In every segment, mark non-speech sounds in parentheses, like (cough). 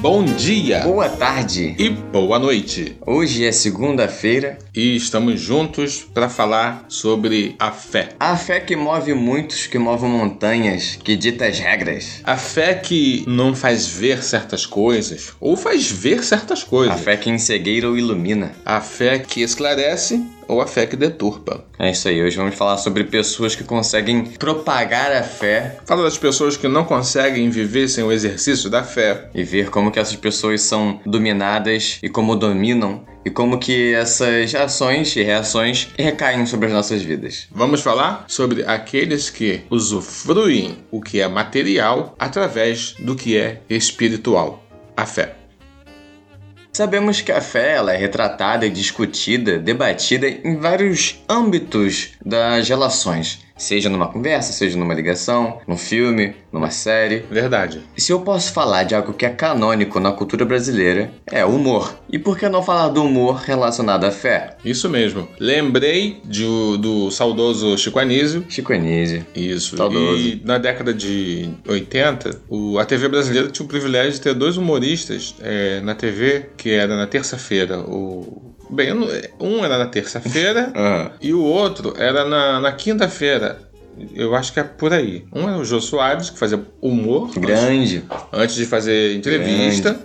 bom dia, Boa tarde! e boa noite. Hoje é segunda-feira. E estamos juntos para falar sobre a fé. A fé que move muitos, que move montanhas, que dita as regras. A fé que não faz ver certas coisas, ou faz ver certas coisas. A fé que encegueira ou ilumina. A fé que esclarece ou a fé que deturpa. É isso aí, hoje vamos falar sobre pessoas que conseguem propagar a fé Fala das pessoas que não conseguem viver sem o exercício da fé. e ver como que essas pessoas são dominadas e como dominam e como que essas ações e reações recaem sobre as nossas vidas. Vamos falar sobre aqueles que usufruem o que é material através do que é espiritual, a fé. Sabemos que a fé ela é retratada, discutida, debatida em vários âmbitos das relações, seja numa conversa, seja numa ligação, num filme, numa série. Verdade. E se eu posso falar de algo que é canônico na cultura brasileira, é o humor. E por que não falar do humor relacionado à fé? Isso mesmo. Lembrei de do saudoso Chico Anísio. Chico Anísio. Isso. Saudoso. E na década de 80, o- a TV brasileira tinha o privilégio de ter dois humoristas é, na TV, que era na terça-feira. O... Bem, um era na terça-feira (laughs) Ah, e o outro era na, na quinta-feira. Eu acho que é por aí. Um era o Jô Soares, que fazia humor grande. antes de fazer entrevista,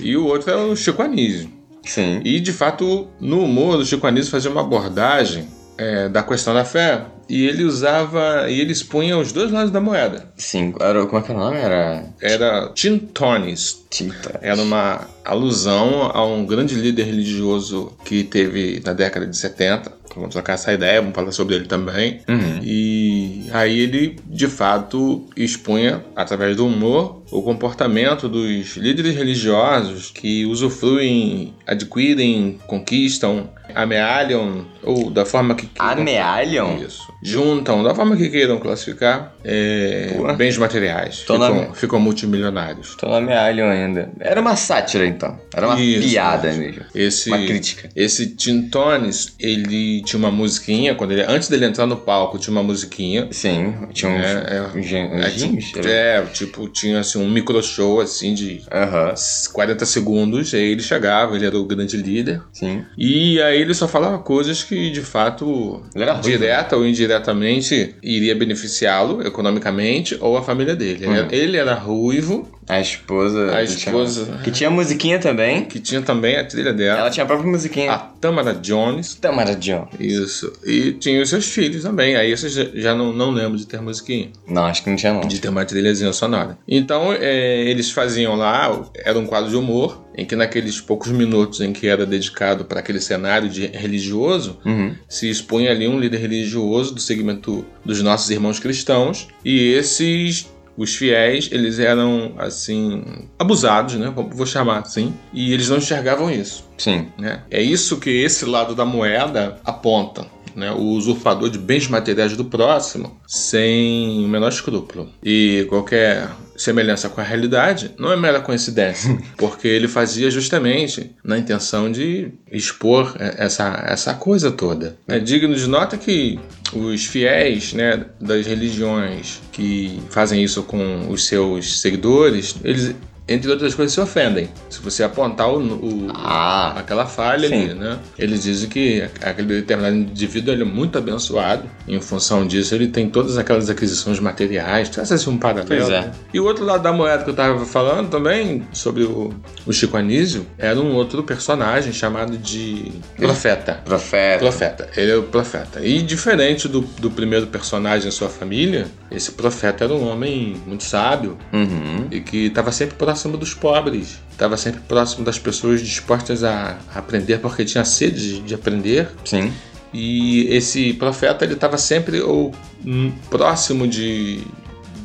e o outro era o Chico Anísio. Sim. E de fato, no humor, o Chico Anísio fazia uma abordagem é, da questão da fé e ele usava e ele expunha os dois lados da moeda. Sim. Era, como é que era o nome? Era. Era Tim Tonis. Tinta. Era uma alusão a um grande líder religioso que teve na década de 70. Vamos trocar essa ideia, vamos falar sobre ele também. Uhum. E aí ele, de fato, expunha, através do humor, o comportamento dos líderes religiosos que usufruem, adquirem, conquistam, amealham, ou da forma que queiram. Amealham? Isso. Juntam, da forma que queiram classificar, é, bens materiais. Tô na- Ficam, ficam multimilionários. Tô amealham ainda. Era uma sátira, então. Era uma Isso, piada mesmo. Esse, Uma crítica. Esse Tim Tones, ele tinha uma musiquinha, quando ele, antes dele entrar no palco, tinha uma musiquinha. Sim, tinha uns, É, é. uns, gen- uns É, jingles, tipo, era- é, tipo, tinha assim, um micro show assim de Aham, 40 segundos, aí ele chegava, ele era o grande líder. sim. E aí ele só falava coisas que, de fato, ruim, direta ou indiretamente, iria beneficiá-lo economicamente ou a família dele. Ele, Uhum. era- ele era ruivo, A esposa. a esposa, Tinha, que tinha musiquinha também. que tinha também a trilha dela, Ela tinha a própria musiquinha. a Tamara Jones. Tamara John. Isso. E tinha os seus filhos também. Aí você já, já não, não lembro de ter musiquinha. Não, acho que não tinha não. De ter uma trilhazinha sonora. Então, é, eles faziam lá, era um quadro de humor, em que naqueles poucos minutos em que era dedicado para aquele cenário de religioso, Uhum. se expunha ali um líder religioso do segmento dos nossos irmãos cristãos. E esses. Os fiéis, eles eram, assim, abusados, né? Vou chamar assim. E eles não enxergavam isso Sim. né? É isso que esse lado da moeda aponta. Né? O usurpador de bens materiais do próximo sem o menor escrúpulo. E qualquer semelhança com a realidade não é mera coincidência, (laughs) porque ele fazia justamente na intenção de expor é, essa, essa coisa toda. É digno de nota que os fiéis né, das religiões que fazem isso com os seus seguidores, eles, entre outras coisas, se ofendem. Se você apontar o, o- Ah, aquela falha Sim. ali, né? Eles dizem que aquele determinado indivíduo ele é muito abençoado. Em função disso, ele tem todas aquelas aquisições materiais. Traz assim um paralelo. É. né? E o outro lado da moeda que eu tava falando também, sobre o, o Chico Anísio, era um outro personagem chamado de Profeta. profeta. Profeta, ele é o profeta. E diferente do, do primeiro personagem em sua família, esse profeta era um homem muito sábio Uhum. e que estava sempre próximo dos pobres, estava sempre próximo das pessoas dispostas a aprender porque tinha sede de, de aprender. Sim. E esse profeta ele estava sempre ou hum, próximo de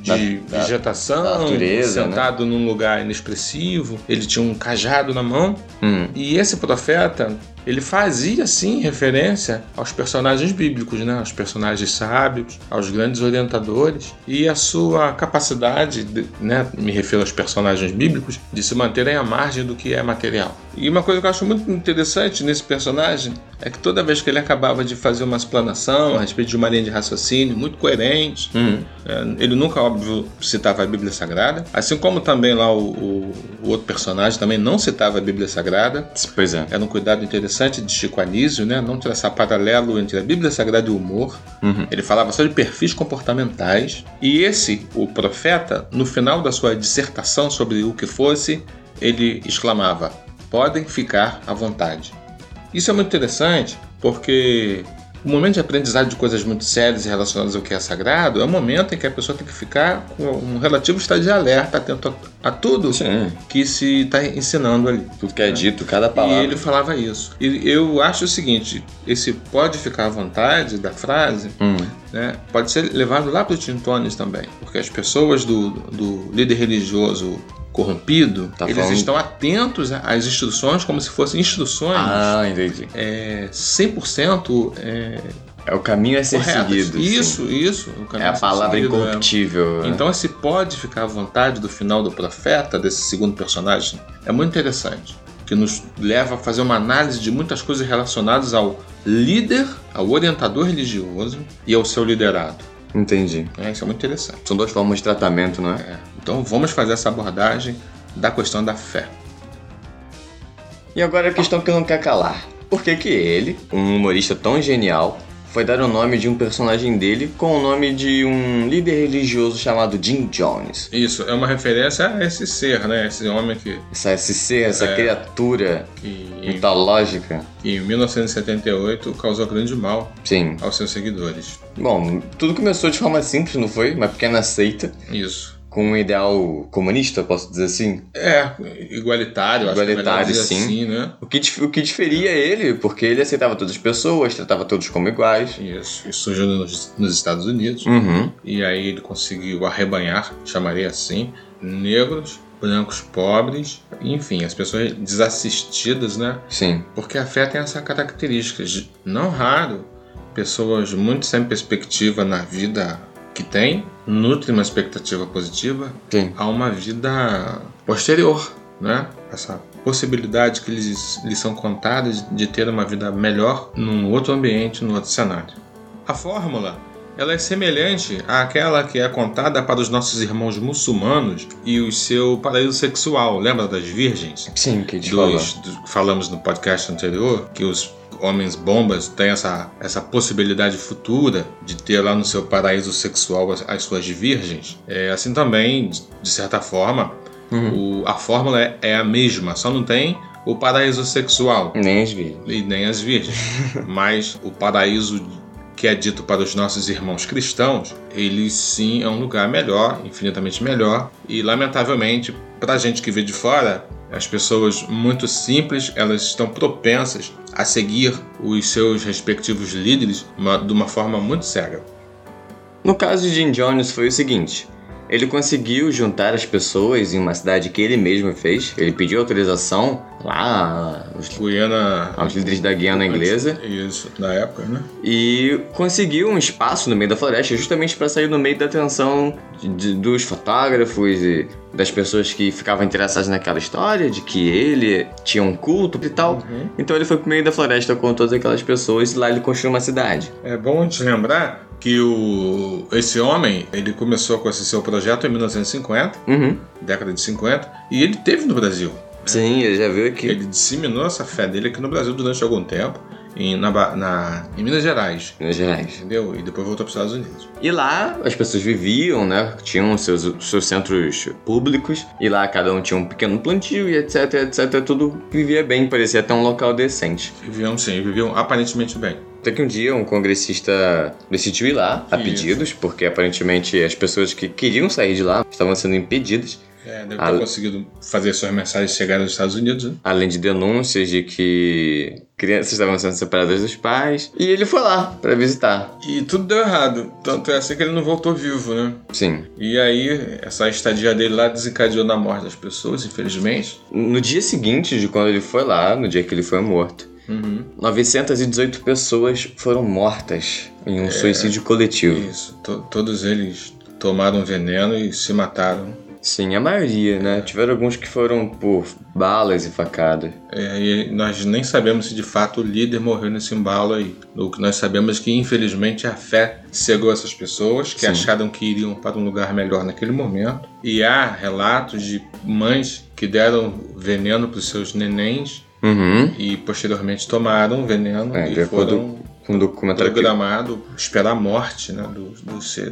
de Da- vegetação, da natureza, né? sentado num lugar inexpressivo. Ele tinha um cajado na mão Hum. e esse profeta, ele fazia sim referência aos personagens bíblicos, né? aos personagens sábios, aos grandes orientadores e a sua capacidade, de, né? me refiro aos personagens bíblicos, de se manterem à margem do que é material. E uma coisa que eu acho muito interessante nesse personagem é que toda vez que ele acabava de fazer uma explanação a respeito de uma linha de raciocínio muito coerente, Uhum. é, ele nunca, óbvio, citava a Bíblia Sagrada, assim como também lá o, o- o outro personagem também não citava a Bíblia Sagrada. Pois é. Era um cuidado interessante de Chico Anísio, né? Não traçar paralelo entre a Bíblia Sagrada e o humor. Uhum. Ele falava só de perfis comportamentais. E esse, o profeta, no final da sua dissertação sobre o que fosse, ele exclamava: podem ficar à vontade. Isso é muito interessante porque o momento de aprendizado de coisas muito sérias e relacionadas ao que é sagrado é o momento em que a pessoa tem que ficar com um relativo estado de alerta, atento a, a tudo Sim. que se está ensinando ali. Tudo que é dito, cada E palavra. ele falava isso. E eu acho o seguinte: esse pode ficar à vontade da frase Hum. né, pode ser levado lá para o Tintones também. Porque as pessoas do, do líder religioso corrompido, Tá eles falando- estão atentos às instruções como se fossem instruções Ah, entendi. é, 100% é, É o caminho a ser corretas. seguido. sim. Isso, isso. o É a ser palavra seguido, é. incorruptível. né? Então esse pode ficar à vontade do final do profeta, desse segundo personagem, é muito interessante. Que nos leva a fazer uma análise de muitas coisas relacionadas ao líder, ao orientador religioso e ao seu liderado. Entendi. É, isso é muito interessante. São duas formas de tratamento, não é? É, Então vamos fazer essa abordagem da questão da fé. E agora a questão que não quer calar. Por que que ele, um humorista tão genial, foi dar o nome de um personagem dele com o nome de um líder religioso chamado Jim Jones? Isso, é uma referência a esse ser, né? Esse homem que, Essa, esse ser, essa É. criatura que, em, mitológica. que em 1978 causou grande mal Sim. aos seus seguidores. Bom, tudo começou de forma simples, não foi? Uma pequena seita Isso. Com um ideal comunista, posso dizer assim? É, igualitário, acho Igualitário, que é sim. assim, né? O que, o que diferia ele, porque ele aceitava todas as pessoas, tratava todos como iguais. Isso, isso surgiu nos, nos Estados Unidos. Uhum. E aí ele conseguiu arrebanhar, chamaria assim, negros, brancos pobres, enfim, as pessoas desassistidas, né? Sim. Porque a fé tem essa característica, de, não raro, pessoas muito sem perspectiva na vida que tem, nutrem uma expectativa positiva Sim. a uma vida posterior, né? Essa possibilidade que lhes, lhes são contadas de ter uma vida melhor num outro ambiente, num outro cenário. A fórmula ela é semelhante àquela que é contada para os nossos irmãos muçulmanos e o seu paraíso sexual. Lembra das virgens? Sim, que te falou. dos, do- falamos no podcast anterior que os homens bombas têm essa, essa possibilidade futura de ter lá no seu paraíso sexual as, as suas virgens. É, assim também, de- certa forma, Uhum. o- a fórmula é, é a mesma, só não tem o paraíso sexual Nem as vi. e nem as virgens. (laughs) Mas o paraíso que é dito para os nossos irmãos cristãos, ele sim é um lugar melhor, infinitamente melhor. E lamentavelmente, para a gente que vê de fora, as pessoas muito simples, elas estão propensas a seguir os seus respectivos líderes de uma forma muito cega. No caso de Jim Jones foi o seguinte: ele conseguiu juntar as pessoas em uma cidade que ele mesmo fez. Ele pediu autorização lá aos, Guiana. aos líderes da Guiana inglesa Isso, na época, né? e conseguiu um espaço no meio da floresta justamente para sair no meio da atenção de- de- dos fotógrafos e das pessoas que ficavam interessadas naquela história de que ele tinha um culto e tal. Uhum. Então ele foi pro meio da floresta com todas aquelas pessoas e lá ele construiu uma cidade. É bom te lembrar que o, esse homem, ele começou com esse seu projeto em 1950, Uhum. década de 50, e ele teve no Brasil. Sim, ele já viu aqui. Ele disseminou essa fé dele aqui no Brasil durante algum tempo, em, na, na- em Minas Gerais, Minas Gerais. entendeu? E depois voltou para os Estados Unidos. E lá as pessoas viviam, né? Tinham seus, seus centros públicos. E lá cada um tinha um pequeno plantio e etc, etc. Tudo vivia bem, parecia até um local decente. Viviam sim, viviam aparentemente bem. Até que um dia um congressista decidiu ir lá a Isso. pedidos, porque aparentemente as pessoas que queriam sair de lá estavam sendo impedidas. É, deve ter conseguido fazer suas mensagens chegarem nos Estados Unidos, né? Além de denúncias de que crianças estavam sendo separadas dos pais. E ele foi lá pra visitar. E tudo deu errado. Tanto é assim que ele não voltou vivo, né? Sim. E aí, essa estadia dele lá desencadeou na morte das pessoas, infelizmente. No dia seguinte de quando ele foi lá, no dia que ele foi morto, Uhum. 918 pessoas foram mortas em um suicídio coletivo. Isso. To- todos eles tomaram veneno e se mataram. Sim, a maioria, né? Tiveram alguns que foram por balas e facadas. É, e nós nem sabemos se de fato o líder morreu nesse embalo aí. O que nós sabemos é que, infelizmente, a fé cegou essas pessoas que Sim. acharam que iriam para um lugar melhor naquele momento. E há relatos de mães que deram veneno para os seus nenéns Uhum. e posteriormente tomaram veneno É, e foram com o documentário que... programado esperar a morte né, do, do, seu,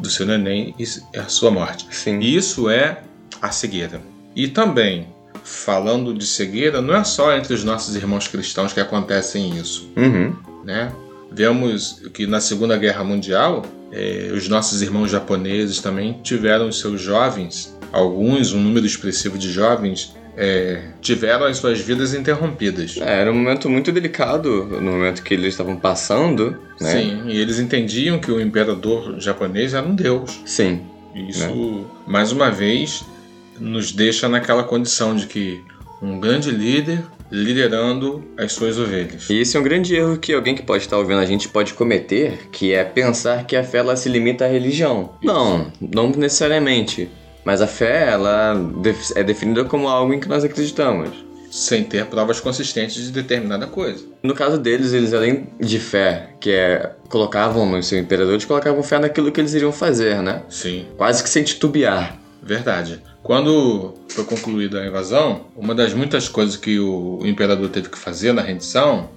do seu neném e a sua morte. Sim. Isso é a cegueira. E também, falando de cegueira, não é só entre os nossos irmãos cristãos que acontecem isso. Uhum. Né? Vemos que na Segunda Guerra Mundial, eh, os nossos irmãos japoneses também tiveram seus jovens, alguns, um número expressivo de jovens, eh, tiveram as suas vidas interrompidas. É, era um momento muito delicado no momento que eles estavam passando, né? Sim, e eles entendiam que o imperador japonês era um deus. Sim. Isso, mais uma vez, nos deixa naquela condição de que um grande líder liderando as suas ovelhas. E esse é um grande erro que alguém que pode estar ouvindo a gente pode cometer, que é pensar que a fé ela se limita à religião. Não, não necessariamente. Mas a fé ela é definida como algo em que nós acreditamos. Sem ter provas consistentes de determinada coisa. No caso deles, eles além de fé, que é colocavam no seu imperador, eles colocavam fé naquilo que eles iriam fazer, né? Sim, Quase que sem titubear. verdade. Quando foi concluída a invasão, uma das muitas coisas que o imperador teve que fazer na rendição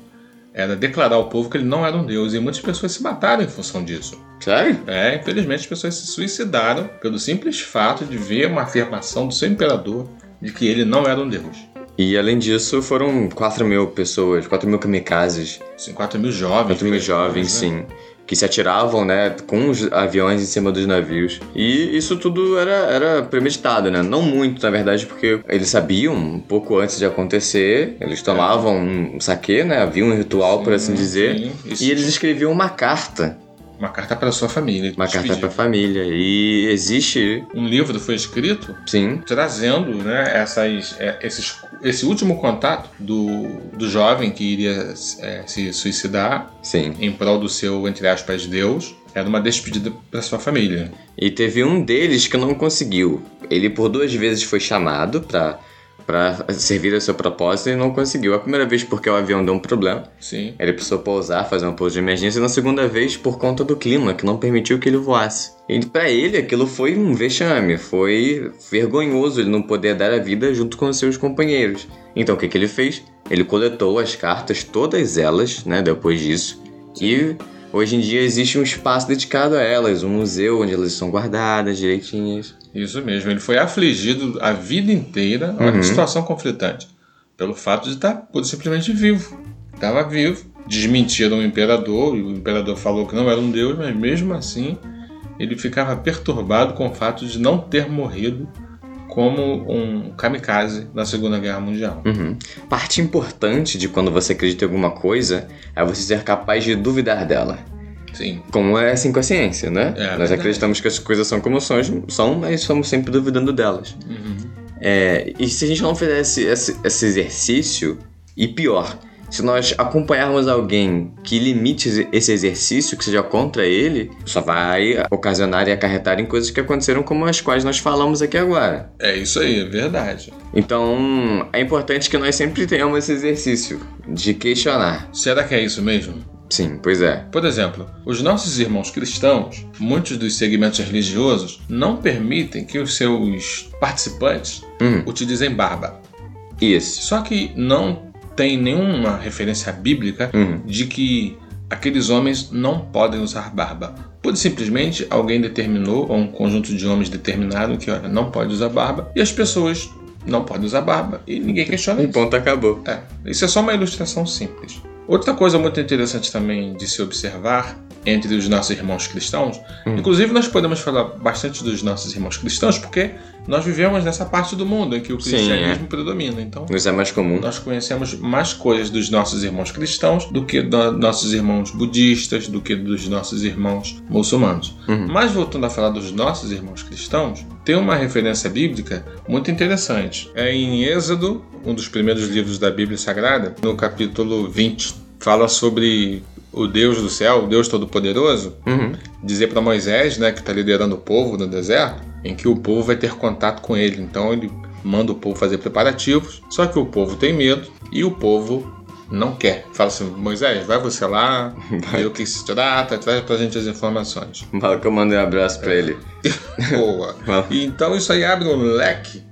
era declarar ao povo que ele não era um deus. E muitas pessoas se mataram em função disso. Sério? É, infelizmente as pessoas se suicidaram pelo simples fato de ver uma afirmação do seu imperador de que ele não era um deus. E além disso, foram 4 mil pessoas, 4 mil kamikazes, 4 mil jovens. 4 mil jovens, né? sim, que se atiravam, né, com os aviões em cima dos navios. E isso tudo era, era premeditado, né? Não muito, na verdade, porque eles sabiam um pouco antes de acontecer, eles tomavam um saque, né? Havia um ritual, por assim Sim, dizer. sim. E eles escreviam uma carta, Uma carta para sua família. uma carta despedir. pra família. E existe, Um livro foi escrito sim, trazendo né, essas, é, esses, esse último contato do, do jovem que iria é, se suicidar sim. em prol do seu, entre aspas, Deus. Era uma despedida para sua família. E teve um deles que não conseguiu. Ele por duas vezes foi chamado pra, pra servir ao seu propósito e não conseguiu. A primeira vez porque o avião deu um problema. Sim. Ele precisou pousar, fazer um pouso de emergência. E na segunda vez por conta do clima, que não permitiu que ele voasse. E pra ele aquilo foi um vexame. Foi vergonhoso ele não poder dar a vida junto com seus companheiros. Então o que, que ele fez? Ele coletou as cartas, todas elas, né, depois disso. E hoje em dia existe um espaço dedicado a elas, um museu onde elas são guardadas direitinhas. Isso mesmo. Ele foi afligido a vida inteira, olha Uhum. que situação conflitante, pelo fato de estar simplesmente vivo. Estava vivo. Desmentiram o imperador, e o imperador falou que não era um deus, mas mesmo assim ele ficava perturbado com o fato de não ter morrido como um kamikaze na Segunda Guerra Mundial. Uhum. Parte importante de quando você acredita em alguma coisa é você ser capaz de duvidar dela. Sim, Como é assim com a ciência, né? É, Nós verdade. acreditamos que as coisas são como são, são mas estamos sempre duvidando delas. Uhum. É, e se a gente não fizesse esse, esse exercício, e pior, se nós acompanharmos alguém que limite esse- esse exercício, que seja contra ele, só vai ocasionar e acarretar em coisas que aconteceram como as quais nós falamos aqui agora. é isso aí, é verdade. Então, é importante que nós sempre tenhamos esse exercício de questionar. Será que é isso mesmo? Sim, pois é. Por exemplo, os nossos irmãos cristãos, muitos dos segmentos religiosos, não permitem que os seus participantes Hum, utilizem barba. isso. Só que não tem nenhuma referência bíblica Hum, de que aqueles homens não podem usar barba. Pura e simplesmente alguém determinou, ou um conjunto de homens determinaram que olha, não pode usar barba, e as pessoas não podem usar barba, e ninguém questiona e isso. ponto acabou. É, isso é só uma ilustração simples. Outra coisa muito interessante também de se observar entre os nossos irmãos cristãos. Inclusive, nós podemos falar bastante dos nossos irmãos cristãos, porque nós vivemos nessa parte do mundo em que o Sim, cristianismo predomina. Então, Nos é mais comum. nós conhecemos mais coisas dos nossos irmãos cristãos do que dos nossos irmãos budistas, do que dos nossos irmãos muçulmanos. Uhum. Mas voltando a falar dos nossos irmãos cristãos, tem uma referência bíblica muito interessante. É em Êxodo, um dos primeiros livros da Bíblia Sagrada, no capítulo 20, fala sobre o Deus do céu, o Deus Todo-Poderoso, Uhum. dizer para Moisés, né, que está liderando o povo no deserto, em que o povo vai ter contato com ele. Então ele manda o povo fazer preparativos, só que o povo tem medo e o povo não quer. Fala assim, Moisés, vai você lá, (laughs) vê o que se trata, traz pra gente as informações. Fala que eu mandei um abraço pra ele. (laughs) Boa. E então isso aí abre um leque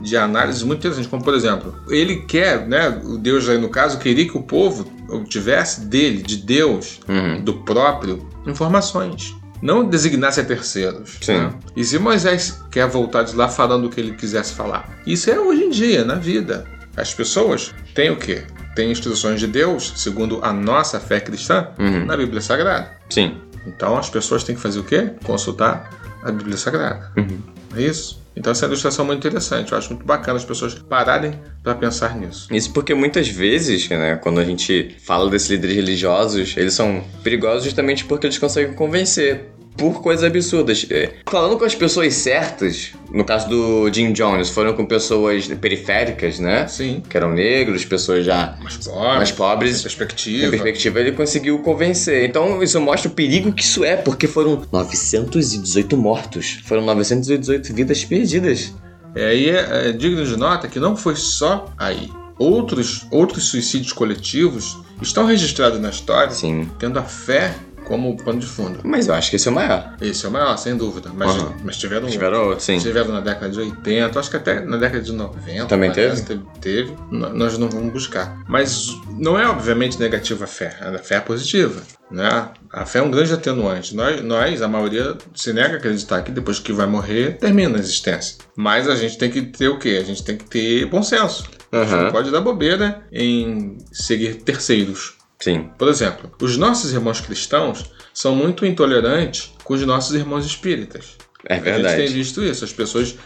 de análises muito interessantes, como por exemplo, ele quer, né, o Deus aí no caso, queria que o povo tivesse dele, de Deus, Uhum. do próprio, informações. Não designasse a terceiros. Sim. né? E se Moisés quer voltar de lá falando o que ele quisesse falar? Isso é hoje em dia, na vida. As pessoas têm o quê? Têm instruções de Deus, segundo a nossa fé cristã, Uhum. na Bíblia Sagrada. Sim. Então as pessoas têm que fazer o quê? Consultar a Bíblia Sagrada. Uhum. É isso. Então essa é uma ilustração muito interessante. Eu acho muito bacana as pessoas pararem para pensar nisso. Isso porque muitas vezes, né, quando a gente fala desses líderes religiosos, eles são perigosos justamente porque eles conseguem convencer por coisas absurdas. É, Falando com as pessoas certas, no caso do Jim Jones, foram com pessoas periféricas, né? Sim. Que eram negros, pessoas já Mais pobres. mais pobres. sem perspectiva. Perspectiva, ele conseguiu convencer. Então, isso mostra o perigo que isso é, porque foram 918 mortos. Foram 918 vidas perdidas. É, e é, é digno de nota que não foi só aí. Outros, outros suicídios coletivos estão registrados na história, Sim. tendo a fé como pano de fundo. Mas eu acho que esse é o maior. Esse é o maior, sem dúvida. Mas, Aham. mas tiveram, Tiveram outros, sim. tiveram na década de 80, acho que até na década de 90. Também teve? Teve. N- Nós não vamos buscar. Mas não é obviamente negativa a fé. A fé é positiva. Né? A fé é um grande atenuante. Nós, nós, a maioria, se nega a acreditar que depois que vai morrer, termina a existência. Mas a gente tem que ter o quê? A gente tem que ter bom senso. A gente não pode dar bobeira em seguir terceiros. Sim. Por exemplo, os nossos irmãos cristãos são muito intolerantes com os nossos irmãos espíritas. É A gente tem verdade. visto isso, as pessoas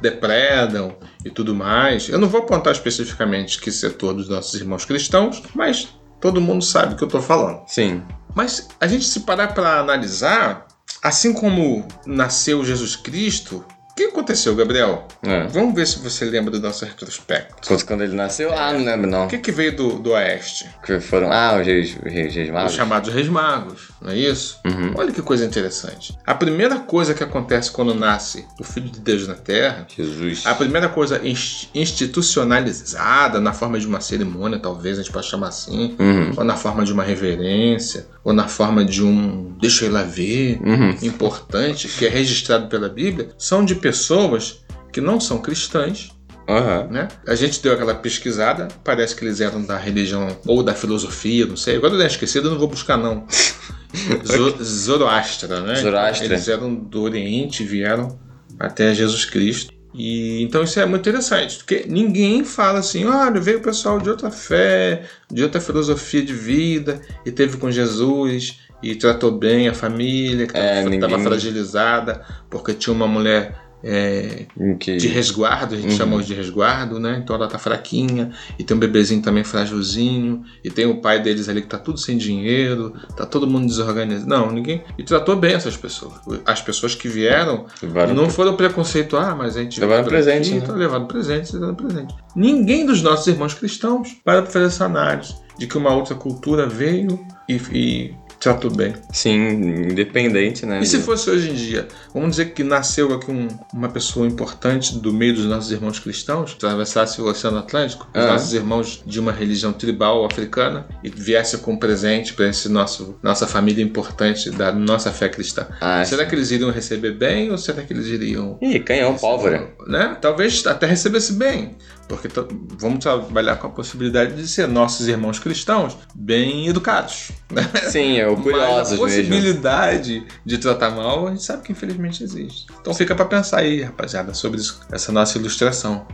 depredam e tudo mais. Eu não vou apontar especificamente que setor dos nossos irmãos cristãos, mas todo mundo sabe o que eu estou falando. Sim. Mas a gente se parar para analisar, assim como nasceu Jesus Cristo, que aconteceu, Gabriel? É. Vamos ver se você lembra do nosso retrospecto. Quando- ele nasceu? Ah, não lembro não. O que, que veio do, do Oeste? Que foram. Ah, os reis, os reis, reis Os magos. chamados Reis Magos, não é isso? Uhum. Olha que coisa interessante. A primeira coisa que acontece quando nasce o Filho de Deus na Terra Jesus. A primeira coisa ins- institucionalizada na forma de uma cerimônia, talvez a gente possa chamar assim, Uhum. ou na forma de uma reverência, ou na forma de um deixa eu ir lá ver, Uhum. importante, que é registrado pela Bíblia, são de pessoas que não são cristãs, Aham. né? A gente deu aquela pesquisada, parece que eles eram da religião ou da filosofia, não sei. Agora eu esquecido, eu não vou buscar não. (laughs) Zo- Zoroastra, né? Zoroastra. Eles eram do Oriente vieram até Jesus Cristo. E então isso é muito interessante, porque ninguém fala assim, olha, veio o pessoal de outra fé, de outra filosofia de vida e teve com Jesus e tratou bem a família que É, estava ninguém- fragilizada porque tinha uma mulher é, Que... de resguardo, a gente Uhum. chama de resguardo, né? Então ela tá fraquinha, e tem um bebezinho também frágilzinho, e tem o pai deles ali que tá tudo sem dinheiro, tá todo mundo desorganizado. Não, ninguém. E tratou bem essas pessoas. As pessoas que vieram Levaram- não foram preconceito, ah, mas a gente. Levaram presente, aqui, né? Tá levando presente, dando presente. Ninguém dos nossos irmãos cristãos para fazer essa análise de que uma outra cultura veio e, e tratou bem. Sim, independente, né? E se fosse hoje em dia? Vamos dizer que nasceu aqui um- uma pessoa importante do meio dos nossos irmãos cristãos, atravessasse o Oceano Atlântico, os Ah. nossos irmãos de uma religião tribal africana, e viesse com um presente para esse nosso nossa família importante da nossa fé cristã. Ah, será que eles iriam receber bem ou será que eles iriam Ih, canhão, pólvora. né? Talvez até recebesse bem, porque vamos trabalhar com a possibilidade de ser nossos irmãos cristãos bem educados. Né? Sim, é (laughs) o Mas a curiosos mesmo. possibilidade de tratar mal, a gente sabe que infelizmente existe. Então fica pra pensar aí, rapaziada, sobre isso- essa nossa ilustração.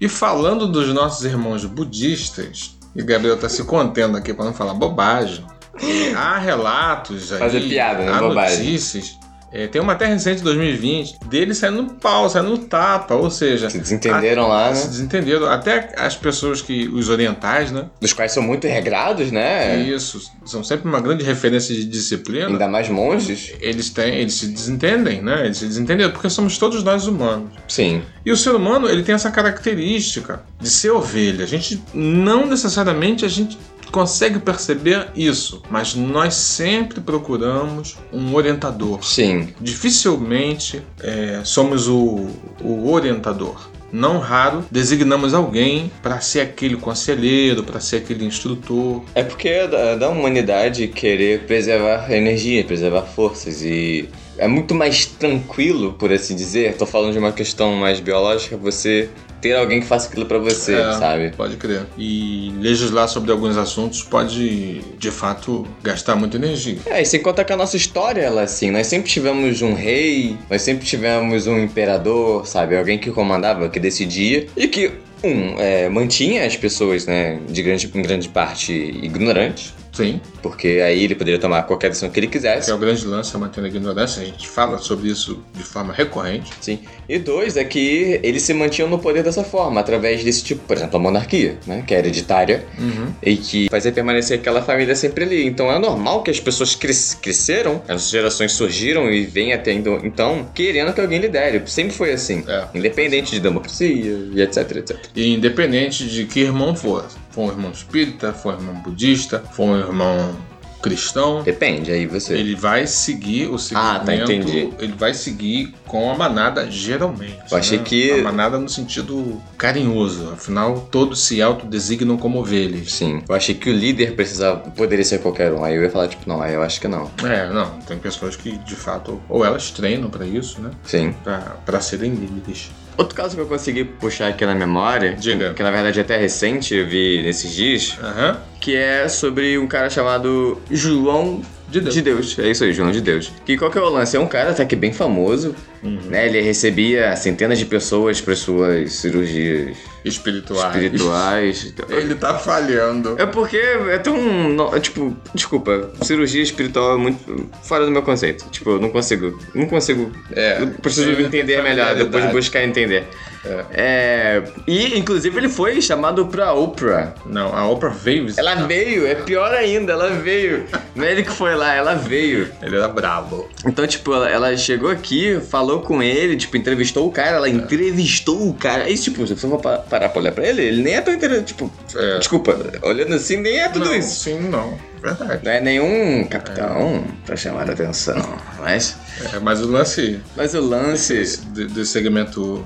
E falando dos nossos irmãos budistas, E Gabriel tá se contendo aqui pra não falar bobagem. (laughs) Há relatos aí. Fazer piada, né? Há Bobagem. notícias. É, tem uma matéria recente de 2020 dele saindo no pau, saindo no tapa, ou seja. Se desentenderam lá, Se né? desentenderam. Até as pessoas que. os orientais, né? Dos quais são muito regrados, né? Isso. São sempre uma grande referência de disciplina. Ainda mais monges. Eles têm. Eles se desentendem, né? Eles se desentenderam, porque somos todos nós humanos. Sim. E o ser humano, ele tem essa característica de ser ovelha. A gente não necessariamente a gente consegue perceber isso, mas nós sempre procuramos um orientador. Sim. Dificilmente é, somos o, o orientador. Não raro designamos alguém para ser aquele conselheiro, para ser aquele instrutor. É porque é da, da humanidade querer preservar energia, preservar forças e é muito mais tranquilo, por assim dizer. Tô falando de uma questão mais biológica, você ter alguém que faça aquilo pra você, É, sabe? Pode crer. E legislar sobre alguns assuntos pode, de fato, gastar muita energia. É, e sem contar que a nossa história, ela é assim, nós sempre tivemos um rei, nós sempre tivemos um imperador, sabe? Alguém que comandava, que decidia e que, um, é, mantinha as pessoas, né, de grande, em grande parte ignorantes, Sim, porque aí ele poderia tomar qualquer decisão que ele que quisesse. é o grande lance, é mantendo a ignorância. A gente fala sobre isso de forma recorrente. Sim. E dois, é que eles se mantinham no poder dessa forma, através desse tipo, por exemplo, a monarquia, né, que é hereditária, Uhum. e que fazia permanecer aquela família sempre ali. Então é normal que as pessoas cres- cresceram, as gerações surgiram e vêm até então, então querendo que alguém lidere. Sempre foi assim. É. Independente de democracia e etc, etc. E independente de que irmão for, for um irmão espírita, for um irmão budista, for um irmão cristão, Depende, aí você. ele vai seguir o segmento. Ah, tá, entendi. Ele vai seguir com a manada, geralmente. Eu achei né? que- A manada no sentido carinhoso. Afinal, todos se autodesignam como ovelhas. Sim. Eu achei que o líder precisava. Poderia ser qualquer um. Aí eu ia falar, tipo, não, aí eu acho que não. É, não. Tem pessoas que, de fato, ou elas treinam pra isso, né? Sim. Pra, pra serem líderes. Outro caso que eu consegui puxar aqui na memória, Diga. que na verdade é até recente, eu vi nesses dias, Aham. que é sobre um cara chamado João De Deus. de Deus. É isso aí, João de Deus. Que qual que é o lance? É um cara até que bem famoso, Uhum. né? Ele recebia centenas de pessoas para suas cirurgias Espirituais. espirituais. Ele tá falhando. É porque é tão. é Tipo, desculpa, cirurgia espiritual é muito fora do meu conceito. Tipo, eu não consigo. Não consigo. É, eu preciso é entender melhor, depois de buscar entender. É. E, inclusive, ele foi chamado pra Oprah. Não, a Oprah veio visitar. Ela veio, é pior ainda, ela veio. Não é ele que foi lá, ela veio. Ele era brabo. Então, tipo, ela, ela chegou aqui, falou com ele, tipo, entrevistou o cara, ela entrevistou o cara. E, tipo, se você for pa- parar pra olhar pra ele, ele nem é tão interessante. Tipo, É. desculpa, olhando assim, nem é tudo não, isso. Sim, não. Verdade. Não é nenhum capitão pra chamar a atenção. Mas, É, mas o lance mas o lance. desse, de- desse segmento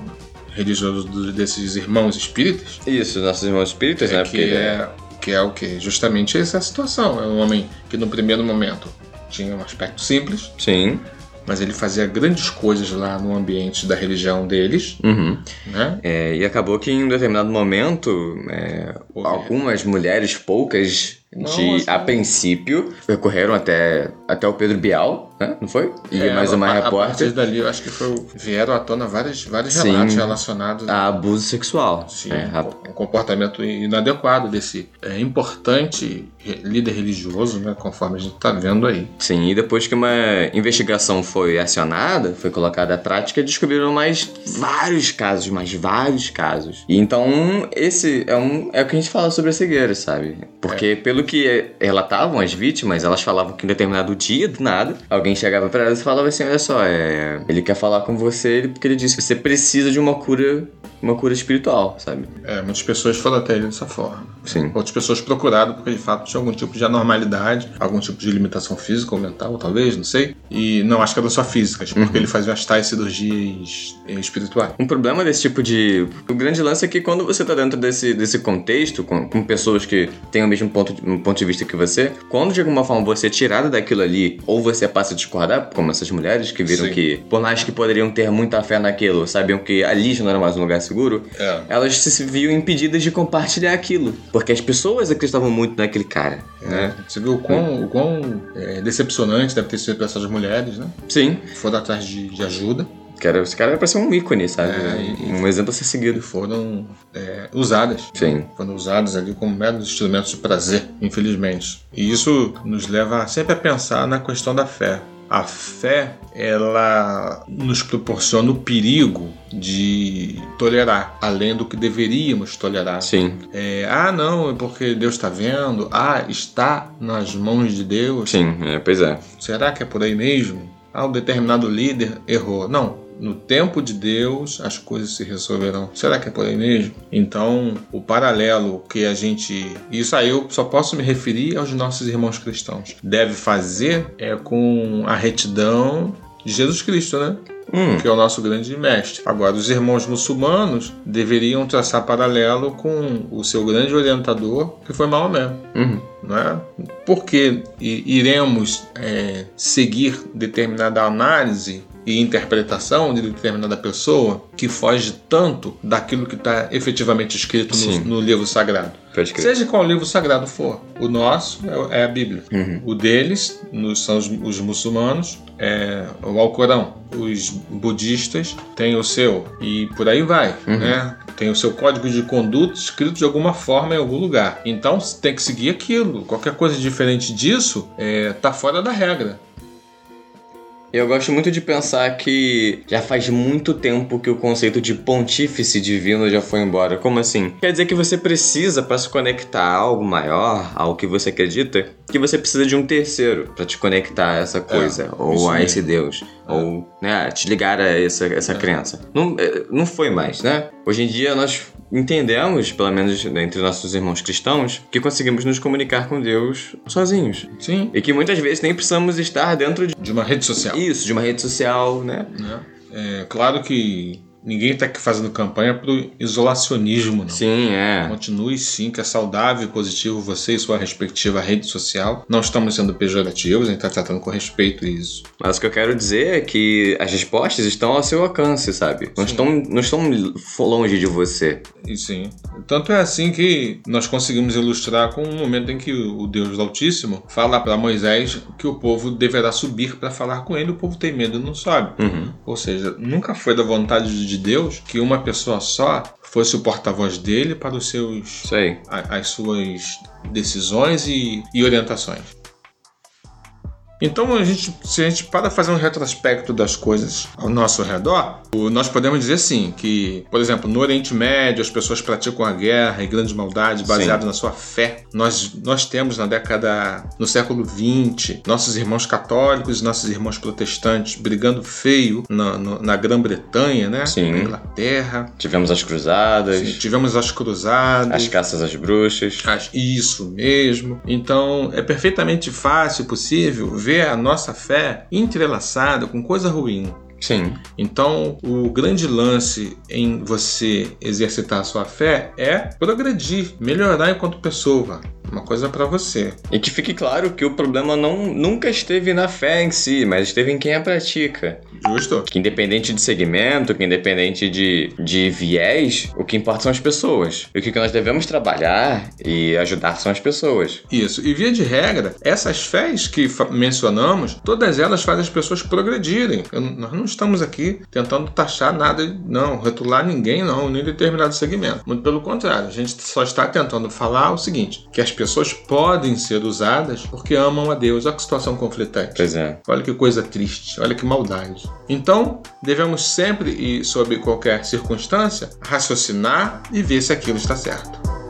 religioso desses irmãos espíritas Isso, nossos irmãos espíritas, é né? que, é, que é o que? Justamente essa situação. É um homem que no primeiro momento tinha um aspecto simples, Sim. mas ele fazia grandes coisas lá no ambiente da religião deles, Uhum. né? É, e acabou que em um determinado momento, é, algumas mulheres, poucas, de, a princípio, recorreram até, até o Pedro Bial, né? Não foi? E É, mais uma a, A partir repórter dali, eu acho que foi, vieram à tona vários, vários Sim. relatos relacionados a abuso sexual. Sim, É, a- um comportamento inadequado desse é, importante líder religioso, né, conforme a gente está vendo aí. Sim, e depois que uma investigação foi acionada, foi colocada à prática, descobriram mais vários casos, mais vários casos. E então, esse é, um, é o que a gente fala sobre a cegueira, sabe? Porque pelo que relatavam as vítimas, elas falavam que em determinado dia, do nada, alguém chegava pra elas e falava assim, olha só, é, ele quer falar com você porque ele disse que você precisa de uma cura, uma cura espiritual, sabe? É, muitas pessoas foram até ele dessa forma. Sim. Outras pessoas procuraram porque de fato tinha algum tipo de anormalidade, algum tipo de limitação física ou mental, talvez, não sei. E não acho que era só físicas, porque Uhum. ele fazia as tais cirurgias eh, espirituais. Um problema desse tipo de. O grande lance é que quando você tá dentro desse, desse contexto, com, com pessoas que têm o mesmo ponto de, um ponto de vista que você, quando de alguma forma você é tirada daquilo ali, ou você passa a discordar, como essas mulheres que viram Sim. que, por mais que poderiam ter muita fé naquilo, sabiam que ali já não era mais um lugar seguro, É. elas se viam impedidas de compartilhar aquilo. Porque as pessoas acreditavam muito naquele cara, né? Você viu o quão, o quão eh, decepcionante deve ter sido para essas mulheres, né? Sim. Foram atrás de, de ajuda, Cara, esse cara é pra ser um ícone, sabe? É, e- um exemplo a ser seguido. foram é, usadas. Sim. Foram usadas ali como meros instrumentos de prazer, infelizmente. E isso nos leva sempre a pensar na questão da fé. A fé, ela nos proporciona o perigo de tolerar, além do que deveríamos tolerar. Sim. É, ah, não, é porque Deus está vendo. Ah, está nas mãos de Deus. Sim, é, pois é. Será que é por aí mesmo? Ah, um determinado líder errou. Não. No tempo de Deus, as coisas se resolverão. Será que é por aí mesmo? Então, o paralelo que a gente. Isso aí eu só posso me referir aos nossos irmãos cristãos. Deve fazer é com a retidão de Jesus Cristo, né? Hum, que é o nosso grande mestre. Agora, os irmãos muçulmanos deveriam traçar paralelo com o seu grande orientador, que foi Maomé. uhum. Não é? Por que iremos é, seguir determinada análise e interpretação de determinada pessoa que foge tanto daquilo que está efetivamente escrito no, no livro sagrado? Seja qual livro sagrado for. O nosso é, é a Bíblia. Uhum. O deles nos, são os, os muçulmanos, é o Alcorão. Os budistas têm o seu. E por aí vai. Uhum. Né? Tem o seu código de conduta escrito de alguma forma em algum lugar. Então tem que seguir aquilo. Qualquer coisa diferente disso é, tá fora da regra. Eu gosto muito de pensar que já faz muito tempo que o conceito de pontífice divino já foi embora. Como assim? Quer dizer que você precisa, para se conectar a algo maior, ao que você acredita, que você precisa de um terceiro para te conectar a essa coisa, ou isso a esse Deus, ou né, te ligar a essa, essa crença. Não, é, não foi mais, né? Hoje em dia nós entendemos, pelo menos entre nossos irmãos cristãos, que conseguimos nos comunicar com Deus sozinhos. Sim. E que muitas vezes nem precisamos estar dentro de De uma rede social. Isso, de uma rede social, né? né? É claro que ninguém está aqui fazendo campanha pro isolacionismo, não. Sim, é. Continue sim, que é saudável e positivo você e sua respectiva rede social. Não estamos sendo pejorativos, a gente está tratando com respeito isso. Mas o que eu quero dizer é que as respostas estão ao seu alcance, sabe? Não Sim. estão, não estão longe de você. E sim. Tanto é assim que nós conseguimos ilustrar com um momento em que o Deus Altíssimo fala para Moisés que o povo deverá subir para falar com ele, o povo tem medo e não sobe. Uhum. Ou seja, nunca foi da vontade de Deus que uma pessoa só fosse o porta-voz dele para os seus aí. a- as suas decisões e, e orientações. Então, a gente, se a gente para fazer um retrospecto das coisas ao nosso redor, nós podemos dizer sim que, por exemplo, no Oriente Médio as pessoas praticam a guerra e grandes maldades baseado na sua fé. Nós, nós temos na década, no século XX, nossos irmãos católicos e nossos irmãos protestantes brigando feio na, na Grã-Bretanha, né? Sim. Na Inglaterra. Tivemos as cruzadas, Sim, tivemos as cruzadas. as caças às bruxas. Acho- Isso mesmo. Então é perfeitamente fácil, possível ver a nossa fé entrelaçada com coisa ruim. Sim. Então, o grande lance em você exercitar a sua fé é progredir, melhorar enquanto pessoa. Uma coisa pra você. E que fique claro que o problema não, nunca esteve na fé em si, mas esteve em quem a pratica. Justo? Que independente de segmento, que independente de, de viés, o que importa são as pessoas. E o que nós devemos trabalhar e ajudar são as pessoas. Isso. E via de regra, essas fés que mencionamos, todas elas fazem as pessoas progredirem. Eu- nós não estamos aqui tentando taxar nada, não, rotular ninguém, não, nem determinado segmento. Muito pelo contrário, a gente só está tentando falar o seguinte: que as pessoas podem ser usadas porque amam a Deus. Olha que situação conflitante. Pois é. Olha que coisa triste, olha que maldade. Então, devemos sempre e sob qualquer circunstância raciocinar e ver se aquilo está certo.